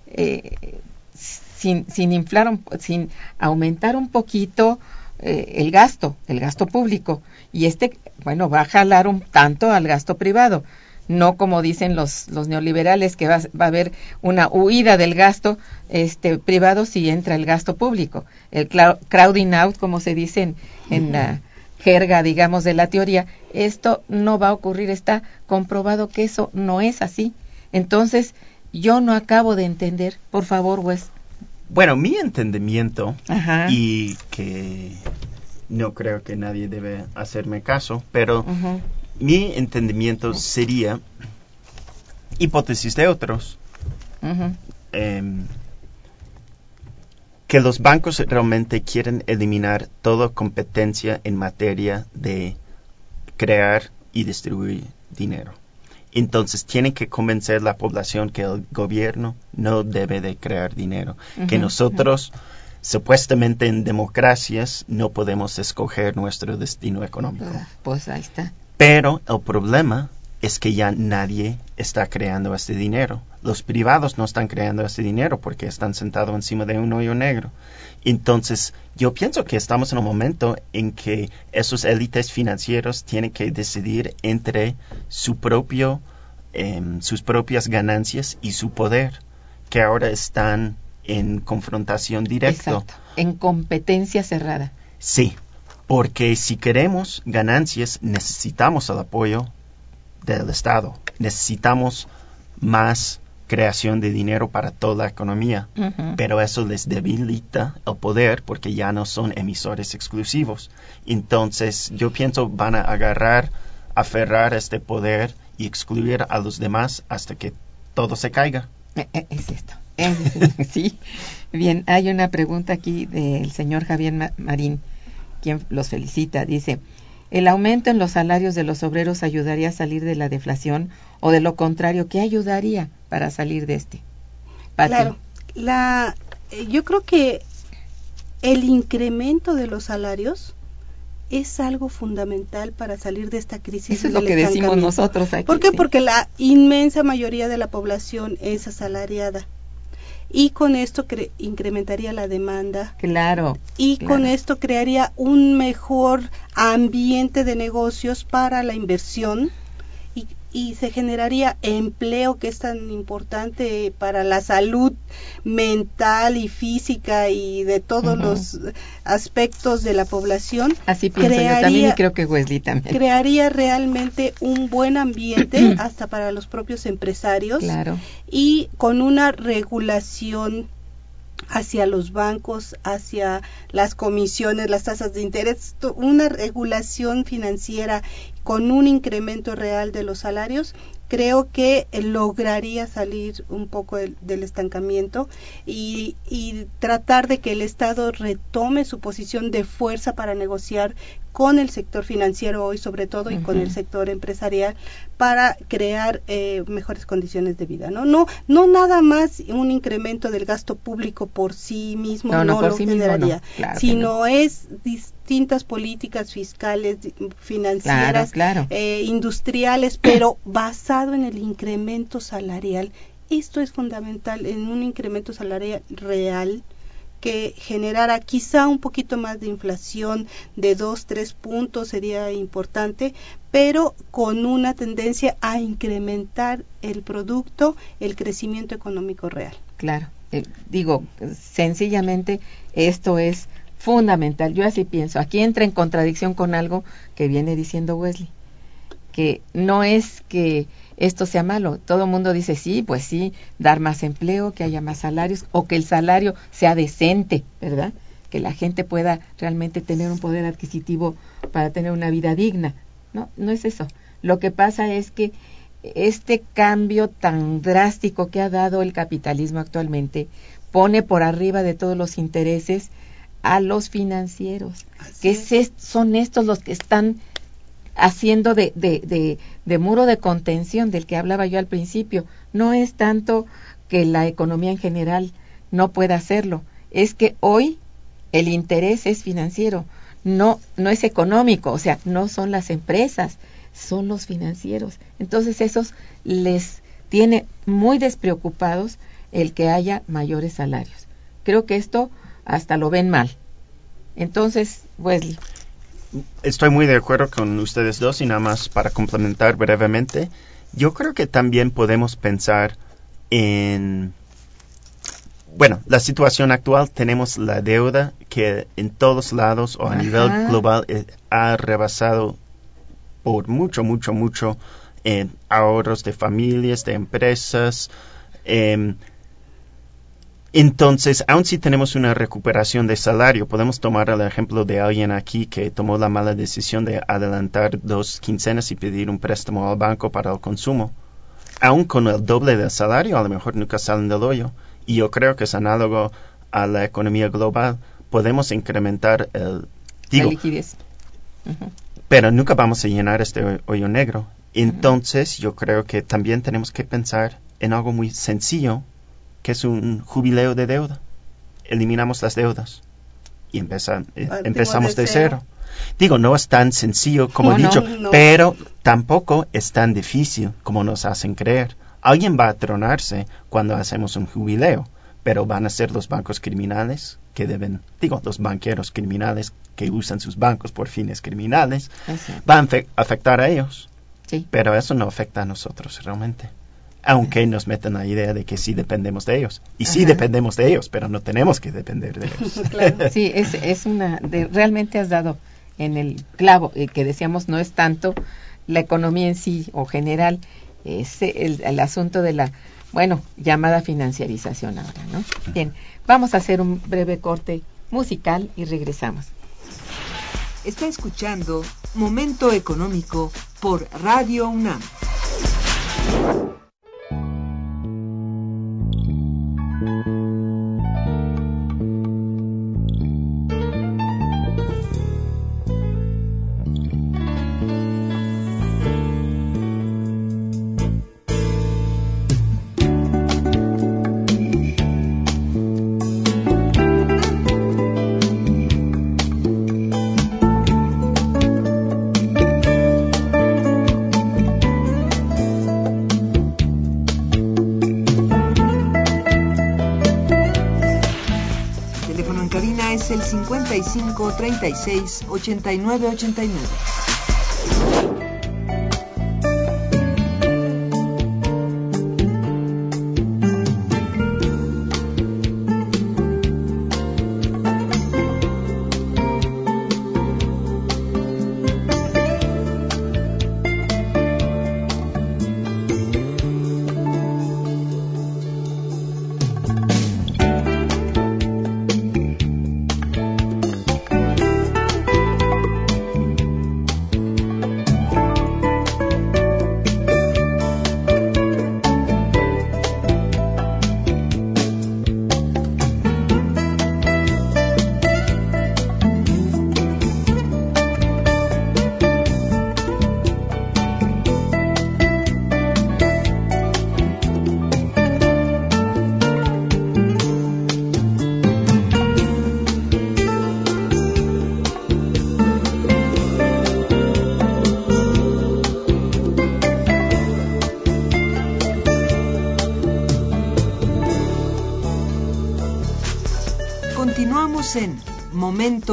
eh, sin, sin inflar, sin aumentar un poquito eh, el gasto, el gasto público. Y este, bueno, va a jalar un tanto al gasto privado no como dicen los, los neoliberales que va, va, a haber una huida del gasto este privado si entra el gasto público el crowding out como se dice en, en la jerga digamos de la teoría esto no va a ocurrir está comprobado que eso no es así entonces yo no acabo de entender por favor Wes bueno mi entendimiento Ajá. y que no creo que nadie debe hacerme caso pero mi entendimiento sería hipótesis de otros. eh, que los bancos realmente quieren eliminar toda competencia en materia de crear y distribuir dinero. Entonces tienen que convencer a la población que el gobierno no debe de crear dinero, uh -huh. que nosotros supuestamente en democracias no podemos escoger nuestro destino económico. Pues ahí está. Pero el problema es que ya nadie está creando este dinero. Los privados no están creando este dinero porque están sentados encima de un hoyo negro. Entonces, yo pienso que estamos en un momento en que esos élites financieros tienen que decidir entre su propio, eh, sus propias ganancias y su poder, que ahora están en confrontación directa. Exacto. En competencia cerrada. Sí, porque si queremos ganancias necesitamos el apoyo del Estado, necesitamos más creación de dinero para toda la economía, uh -huh. pero eso les debilita el poder porque ya no son emisores exclusivos. Entonces yo pienso van a agarrar, aferrar este poder y excluir a los demás hasta que todo se caiga. Es esto. Es, (laughs) sí. Bien, hay una pregunta aquí del señor Javier Marín quien los felicita, dice, ¿el aumento en los salarios de los obreros ayudaría a salir de la deflación o de lo contrario, qué ayudaría para salir de este? Pati. Claro, la, yo creo que el incremento de los salarios es algo fundamental para salir de esta crisis. Eso es lo que decimos nosotros aquí. ¿Por qué? Sí. Porque la inmensa mayoría de la población es asalariada y con esto incrementaría la demanda. Claro. Y claro. con esto crearía un mejor ambiente de negocios para la inversión y, se generaría empleo que es tan importante para la salud mental y física y de todos uh -huh. los aspectos de la población. Así pienso crearía, yo también y creo que Wesley también. Crearía realmente un buen ambiente (clears throat) hasta para los propios empresarios claro. y con una regulación hacia los bancos, hacia las comisiones, las tasas de interés, una regulación financiera con un incremento real de los salarios, creo que lograría salir un poco del, del estancamiento y, y, tratar de que el Estado retome su posición de fuerza para negociar con el sector financiero hoy sobre todo uh -huh. y con el sector empresarial para crear eh, mejores condiciones de vida no no no nada más un incremento del gasto público por sí mismo no, no, no lo sí generaría mismo no. Claro sino es distintas políticas fiscales financieras claro, claro. Eh, industriales (clears throat) pero basado en el incremento salarial esto es fundamental en un incremento salarial real que generara quizá un poquito más de inflación de dos, tres puntos sería importante, pero con una tendencia a incrementar el producto, el crecimiento económico real. Claro, eh, digo, sencillamente esto es fundamental. Yo así pienso. Aquí entra en contradicción con algo que viene diciendo Wesley, que no es que esto sea malo. Todo el mundo dice, sí, pues sí, dar más empleo, que haya más salarios o que el salario sea decente, ¿verdad? Que la gente pueda realmente tener un poder adquisitivo para tener una vida digna. No, no es eso. Lo que pasa es que este cambio tan drástico que ha dado el capitalismo actualmente pone por arriba de todos los intereses a los financieros, Así que es. son estos los que están haciendo de, de, de, de, muro de contención del que hablaba yo al principio. No es tanto que la economía en general no pueda hacerlo. Es que hoy el interés es financiero, no, no es económico, o sea, no son las empresas, son los financieros. Entonces, esos les tiene muy despreocupados el que haya mayores salarios. Creo que esto hasta lo ven mal. Entonces, Wesley. Estoy muy de acuerdo con ustedes dos y nada más para complementar brevemente, yo creo que también podemos pensar en bueno, la situación actual tenemos la deuda que en todos lados o a nivel global eh, ha rebasado por mucho, mucho, mucho en ahorros de familias, de empresas. Em, entonces, aun si tenemos una recuperación de salario, podemos tomar el ejemplo de alguien aquí que tomó la mala decisión de adelantar dos quincenas y pedir un préstamo al banco para el consumo. Aun con el doble del salario, a lo mejor nunca salen del hoyo. Y yo creo que es análogo a la economía global. Podemos incrementar el... la liquidez. Pero nunca vamos a llenar este hoyo negro. Entonces, yo creo que también tenemos que pensar en algo muy sencillo, que es un jubileo de deuda. Eliminamos las deudas y eh, empezamos de cero. Digo, no es tan sencillo como he dicho, pero tampoco es tan difícil como nos hacen creer. Alguien va a tronarse cuando hacemos un jubileo, pero van a ser los bancos criminales que deben, digo, los banqueros criminales que usan sus bancos por fines criminales, van a afectar a ellos. Sí. Pero eso no afecta a nosotros realmente. Aunque nos metan la idea de que sí dependemos de ellos. Y sí dependemos de ellos, pero no tenemos que depender de ellos. (laughs) Sí, es, es una. De, realmente has dado en el clavo, eh, que decíamos no es tanto la economía en sí o general, es el, el asunto de la, bueno, llamada financiarización ahora, ¿no? Bien, vamos a hacer un breve corte musical y regresamos. Está escuchando Momento Económico por Radio UNAM. 36 89 89.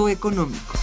Económico.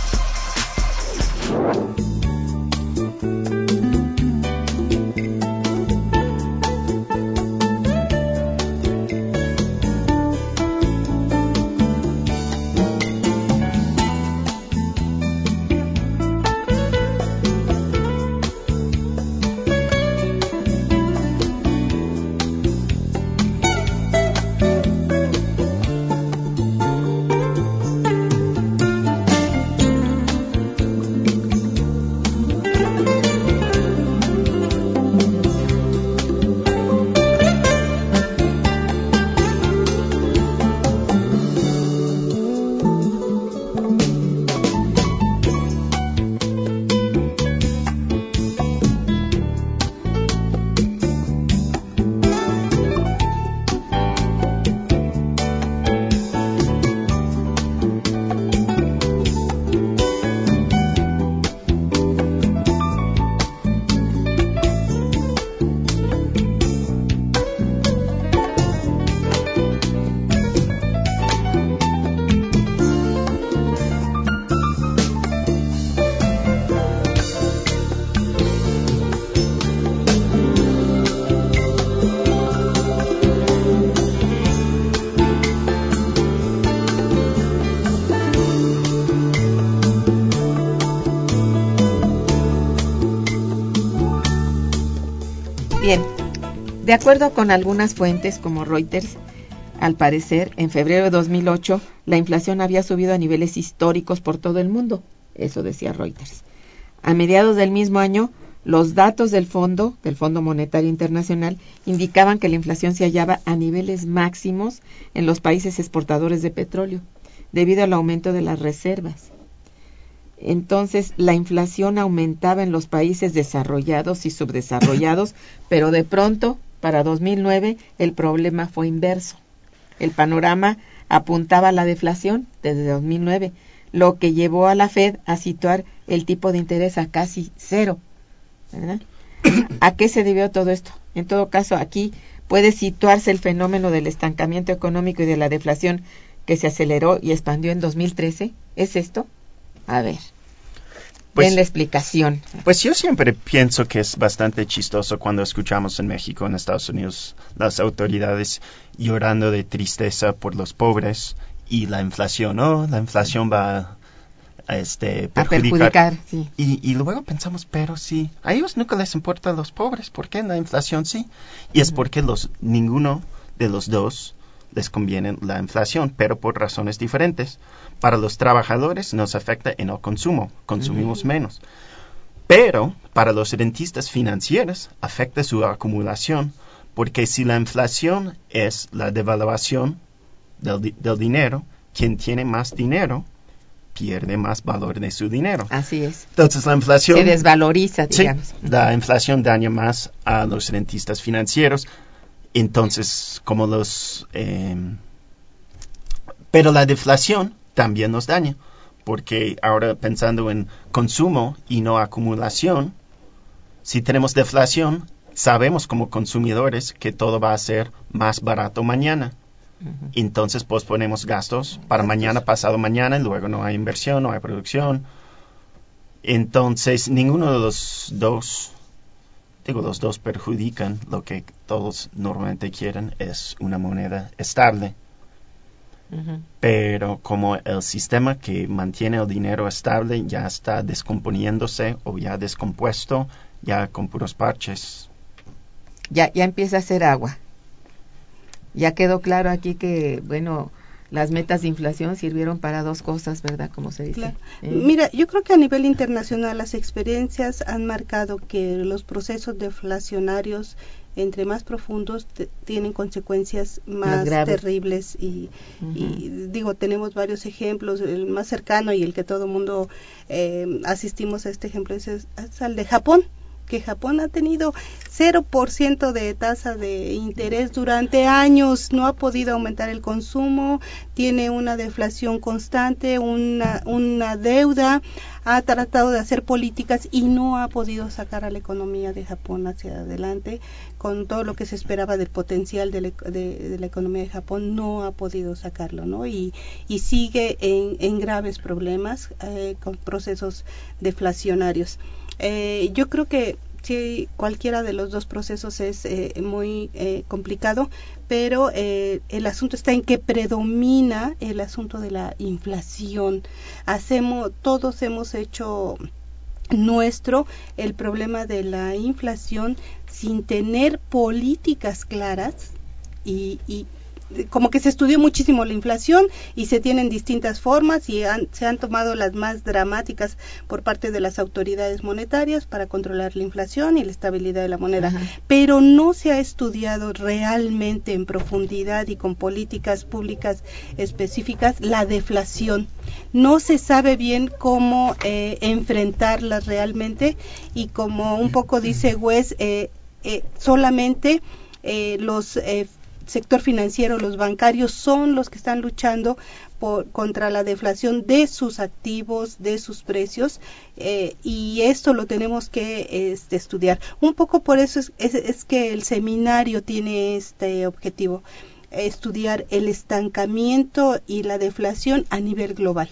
De acuerdo con algunas fuentes como Reuters, al parecer, en febrero de 2008, la inflación había subido a niveles históricos por todo el mundo. Eso decía Reuters. A mediados del mismo año, los datos del fondo, del Fondo Monetario Internacional, indicaban que la inflación se hallaba a niveles máximos en los países exportadores de petróleo, debido al aumento de las reservas. Entonces, la inflación aumentaba en los países desarrollados y subdesarrollados, pero de pronto, para 2009, el problema fue inverso. El panorama apuntaba a la deflación desde 2009, lo que llevó a la Fed a situar el tipo de interés a casi cero ¿A qué se debió todo esto? En todo caso, aquí puede situarse el fenómeno del estancamiento económico y de la deflación que se aceleró y expandió en 2013. ¿Es esto? A ver. Pues, la explicación. Pues yo siempre pienso que es bastante chistoso cuando escuchamos en México, en Estados Unidos, las autoridades llorando de tristeza por los pobres y la inflación. Oh, la inflación va a este, perjudicar. y, y, luego pensamos, pero sí, a ellos nunca les importa a los pobres, ¿por qué la inflación sí? Y es porque los, ninguno de los dos les conviene la inflación, pero por razones diferentes. Para los trabajadores nos afecta en el consumo, consumimos menos. Pero para los rentistas financieros afecta su acumulación, porque si la inflación es la devaluación del, del dinero, quien tiene más dinero pierde más valor de su dinero. Así es. Entonces la inflación... Se desvaloriza, digamos. la inflación daña más a los rentistas financieros. Entonces, como los... Eh, pero la deflación también nos daña, porque ahora pensando en consumo y no acumulación, si tenemos deflación, sabemos como consumidores que todo va a ser más barato mañana entonces posponemos gastos para mañana, pasado mañana, y luego no hay inversión, no hay producción. Entonces, ninguno de los dos, digo, los dos perjudican. Lo que todos normalmente quieren es una moneda estable. Pero como el sistema que mantiene el dinero estable ya está descomponiéndose o ya descompuesto, ya con puros parches. Ya, ya empieza a hacer agua ya quedó claro aquí que, bueno, las metas de inflación sirvieron para dos cosas, ¿verdad? Como se dice. Eh, Mira, yo creo que a nivel internacional las experiencias han marcado que los procesos deflacionarios entre más profundos tienen consecuencias más, terribles y, digo tenemos varios ejemplos. El más cercano y el que todo mundo eh, asistimos a este ejemplo es, es, el de Japón que Japón ha tenido 0% de tasa de interés durante años, no ha podido aumentar el consumo, tiene una deflación constante, una, una deuda, ha tratado de hacer políticas y no ha podido sacar a la economía de Japón hacia adelante con todo lo que se esperaba del potencial de la, economía de Japón, no ha podido sacarlo, ¿no? Y, y sigue en, en graves problemas eh, con procesos deflacionarios. Eh, yo creo que sí, cualquiera de los dos procesos es eh, muy eh, complicado, pero eh, el asunto está en que predomina el asunto de la inflación. Hacemos, todos hemos hecho nuestro el problema de la inflación sin tener políticas claras y, y como que se estudió muchísimo la inflación y se tienen distintas formas y se han tomado las más dramáticas por parte de las autoridades monetarias para controlar la inflación y la estabilidad de la moneda, pero no se ha estudiado realmente en profundidad y con políticas públicas específicas la deflación. No se sabe bien cómo eh, enfrentarla realmente y como un poco dice Wes, eh, eh, solamente los sector financiero, los bancarios son los que están luchando por, contra la deflación de sus activos, de sus precios, eh, y esto lo tenemos que este, estudiar. Un poco por eso es, es, que el seminario tiene este objetivo, estudiar el estancamiento y la deflación a nivel global.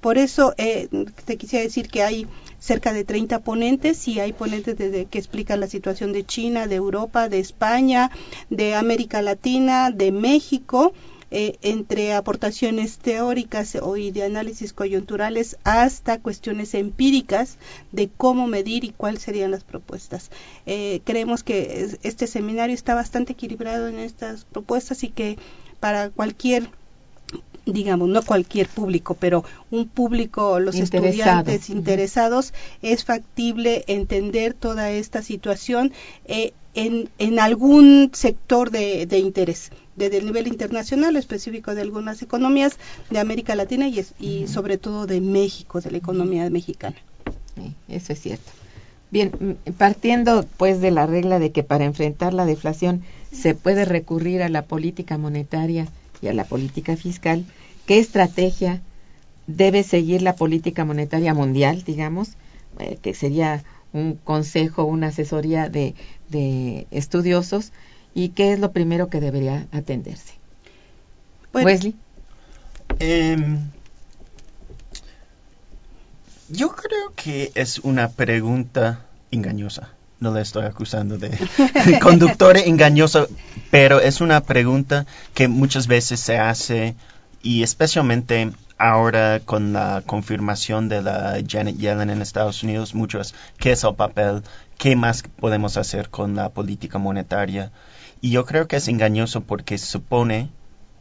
Por eso eh, te quisiera decir que hay cerca de 30 ponentes y hay ponentes de, que explican la situación de China, de Europa, de España, de América Latina, de México eh, entre aportaciones teóricas y de análisis coyunturales hasta cuestiones empíricas de cómo medir y cuáles serían las propuestas. Eh, creemos que este seminario está bastante equilibrado en estas propuestas y que para cualquier digamos, no cualquier público, pero un público, los estudiantes interesados, es factible entender toda esta situación eh, en, en, algún sector de, de, interés, desde el nivel internacional, específico de algunas economías de América Latina y, y sobre todo de México, de la economía mexicana. eso es cierto. Bien, partiendo pues de la regla de que para enfrentar la deflación se puede recurrir a la política monetaria y a la política fiscal, ¿qué estrategia debe seguir la política monetaria mundial, digamos, eh, que sería un consejo, una asesoría de, de, estudiosos, y qué es lo primero que debería atenderse? Bueno, Wesley. Eh, yo creo que es una pregunta engañosa. No le estoy acusando de conductor engañoso, pero es una pregunta que muchas veces se hace y especialmente ahora con la confirmación de la Janet Yellen en Estados Unidos, muchos, ¿qué es el papel? ¿Qué más podemos hacer con la política monetaria? Y yo creo que es engañoso porque supone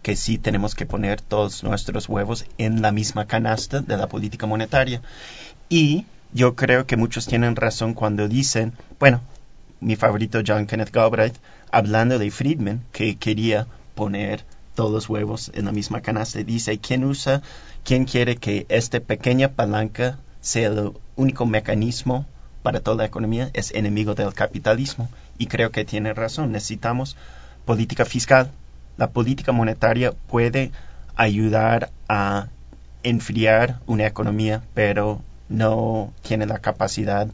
que sí tenemos que poner todos nuestros huevos en la misma canasta de la política monetaria. Y yo creo que muchos tienen razón cuando dicen, bueno, mi favorito John Kenneth Galbraith, hablando de Friedman, que quería poner todos los huevos en la misma canasta, dice, ¿quién usa, quién quiere que esta pequeña palanca sea el único mecanismo para toda la economía? Es enemigo del capitalismo. Y creo que tiene razón, necesitamos política fiscal. La política monetaria puede ayudar a enfriar una economía, pero no tiene la capacidad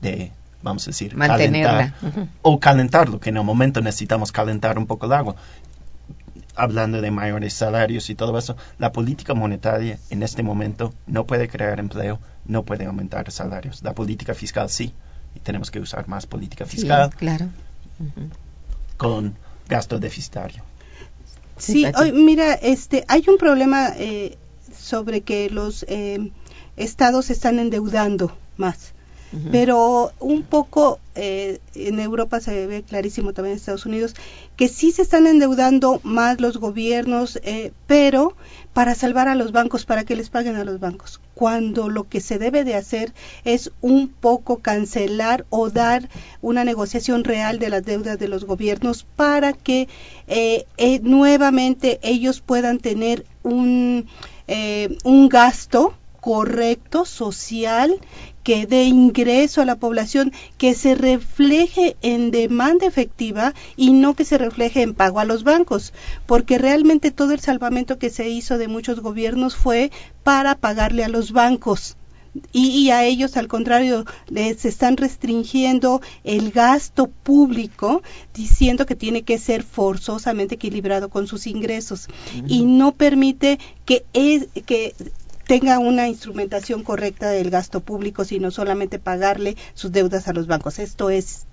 de, vamos a decir, mantenerla calentar, o calentarlo, que en el momento necesitamos calentar un poco el agua. Hablando de mayores salarios y todo eso, la política monetaria en este momento no puede crear empleo, no puede aumentar salarios. La política fiscal sí, y tenemos que usar más política fiscal. Sí, claro. Con gasto deficitario. Sí, hoy, mira, este, hay un problema eh, sobre que los eh, estados se están endeudando más. Pero un poco eh, en Europa se ve clarísimo también en Estados Unidos que sí se están endeudando más los gobiernos, eh, pero para salvar a los bancos, para que les paguen a los bancos. Cuando lo que se debe de hacer es un poco cancelar o dar una negociación real de las deudas de los gobiernos para que eh, nuevamente ellos puedan tener un, un gasto correcto, social, que dé ingreso a la población, que se refleje en demanda efectiva y no que se refleje en pago a los bancos, porque realmente todo el salvamento que se hizo de muchos gobiernos fue para pagarle a los bancos. Y, a ellos, al contrario, les están restringiendo el gasto público, diciendo que tiene que ser forzosamente equilibrado con sus ingresos. Y no permite que, es, que tenga una instrumentación correcta del gasto público, sino solamente pagarle sus deudas a los bancos. Esto es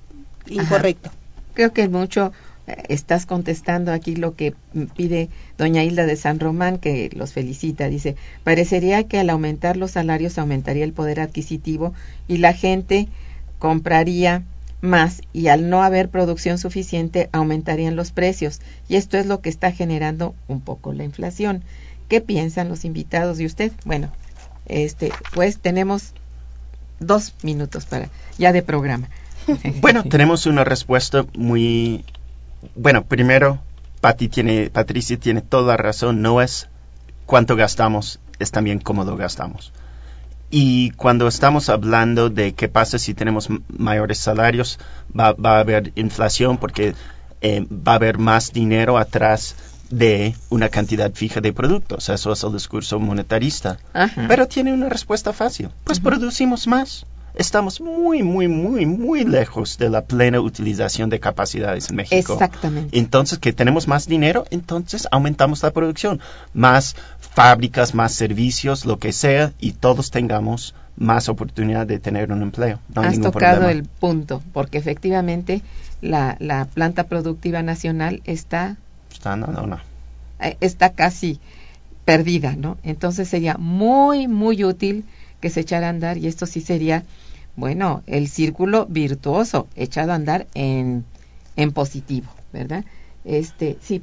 incorrecto. Creo que mucho eh, estás contestando aquí lo que pide doña Hilda de San Román, que los felicita. Dice, parecería que al aumentar los salarios aumentaría el poder adquisitivo y la gente compraría más y al no haber producción suficiente aumentarían los precios y esto es lo que está generando un poco la inflación. ¿Qué piensan los invitados y usted? Bueno, este, pues tenemos dos minutos para ya de programa. (laughs) Bueno, tenemos una respuesta muy bueno. Primero, Pati tiene, Patricia tiene toda la razón. No es cuánto gastamos, es también cómo lo gastamos. Y cuando estamos hablando de qué pasa si tenemos mayores salarios, va, va a haber inflación porque eh, va a haber más dinero atrás de una cantidad fija de productos. Eso es el discurso monetarista. Pero tiene una respuesta fácil. Pues producimos más. Estamos muy, muy, muy, muy lejos de la plena utilización de capacidades en México. Exactamente. Entonces, que tenemos más dinero, entonces aumentamos la producción. Más fábricas, más servicios, lo que sea, y todos tengamos más oportunidad de tener un empleo. No Has tocado el punto, porque efectivamente la, la planta productiva nacional está está no, no, eh, está casi perdida, ¿no? Entonces sería muy, muy útil que se echara a andar y esto sí sería, bueno, el círculo virtuoso echado a andar en, en positivo, ¿verdad? Este, sí,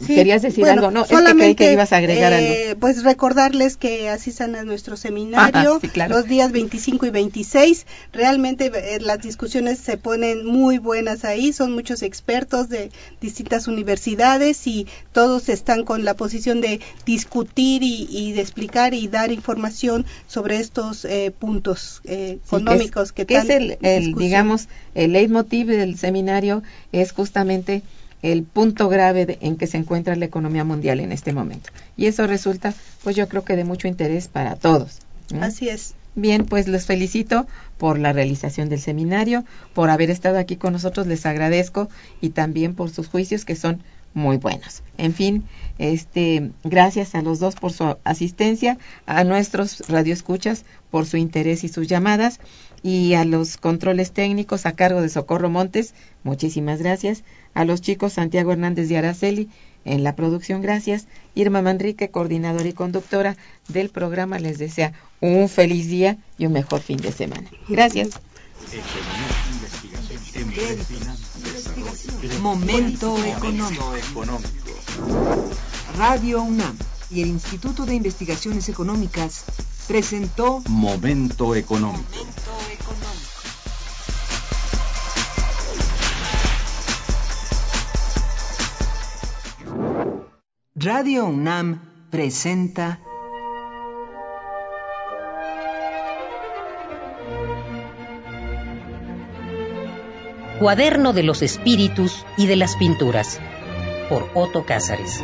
Pat. ¿Querías decir algo? No, solamente, es que, que ibas a agregar eh, algo. Pues recordarles que asistan a nuestro seminario Ajá, sí, claro. los días 25 y 26. Realmente eh, las discusiones se ponen muy buenas ahí. Son muchos expertos de distintas universidades y todos están con la posición de discutir y, y de explicar y dar información sobre estos eh, puntos eh, Sí, económicos que que, es, que es tan el, el, digamos, el leitmotiv del seminario es justamente el punto grave de- en que se encuentra la economía mundial en este momento. Y eso resulta, pues yo creo que de mucho interés para todos. ¿no? Así es. Bien, pues les felicito por la realización del seminario, por haber estado aquí con nosotros, les agradezco y también por sus juicios que son muy buenos. En fin, este, gracias a los dos por su asistencia, a nuestros radioescuchas por su interés y sus llamadas y a los controles técnicos a cargo de Socorro Montes, muchísimas gracias. A los chicos Santiago Hernández de Araceli en la producción, gracias. Irma Manrique, coordinadora y conductora del programa, les desea un feliz día y un mejor fin de semana. Gracias. Momento económico. Radio UNAM y el Instituto de Investigaciones Económicas presentó Momento económico. Radio UNAM presenta Cuaderno de los Espíritus y de las Pinturas, por Otto Cázares.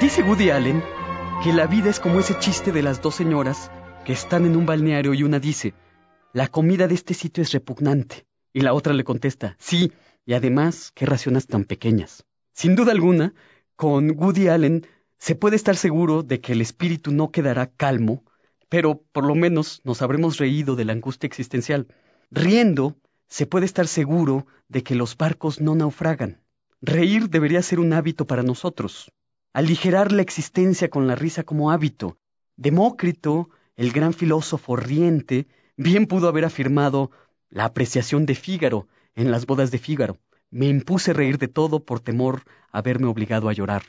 Dice Woody Allen que la vida es como ese chiste de las dos señoras que están en un balneario y una dice, la comida de este sitio es repugnante. Y la otra le contesta, sí, y además, qué raciones tan pequeñas. Sin duda alguna, con Woody Allen se puede estar seguro de que el espíritu no quedará calmo, pero por lo menos nos habremos reído de la angustia existencial. Riendo, se puede estar seguro de que los barcos no naufragan. Reír debería ser un hábito para nosotros. Aligerar la existencia con la risa como hábito. Demócrito, el gran filósofo riente, bien pudo haber afirmado la apreciación de Fígaro en las bodas de Fígaro. Me impuse reír de todo por temor a verme obligado a llorar.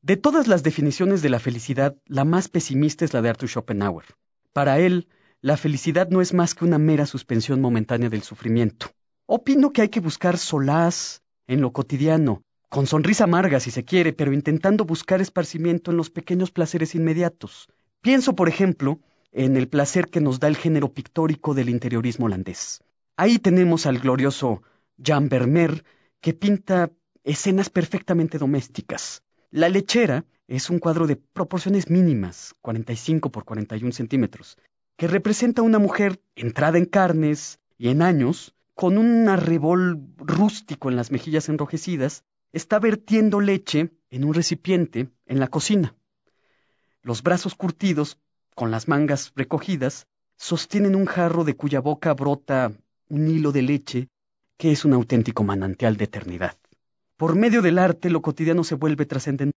De todas las definiciones de la felicidad, la más pesimista es la de Arthur Schopenhauer. Para él, la felicidad no es más que una mera suspensión momentánea del sufrimiento. Opino que hay que buscar solaz en lo cotidiano, con sonrisa amarga si se quiere, pero intentando buscar esparcimiento en los pequeños placeres inmediatos. Pienso, por ejemplo, en el placer que nos da el género pictórico del interiorismo holandés. Ahí tenemos al glorioso Jan Vermeer, que pinta escenas perfectamente domésticas. La lechera es un cuadro de proporciones mínimas, 45 por 41 centímetros, que representa a una mujer entrada en carnes y en años, con un arrebol rústico en las mejillas enrojecidas, está vertiendo leche en un recipiente en la cocina. Los brazos curtidos, con las mangas recogidas, sostienen un jarro de cuya boca brota un hilo de leche que es un auténtico manantial de eternidad. Por medio del arte lo cotidiano se vuelve trascendental.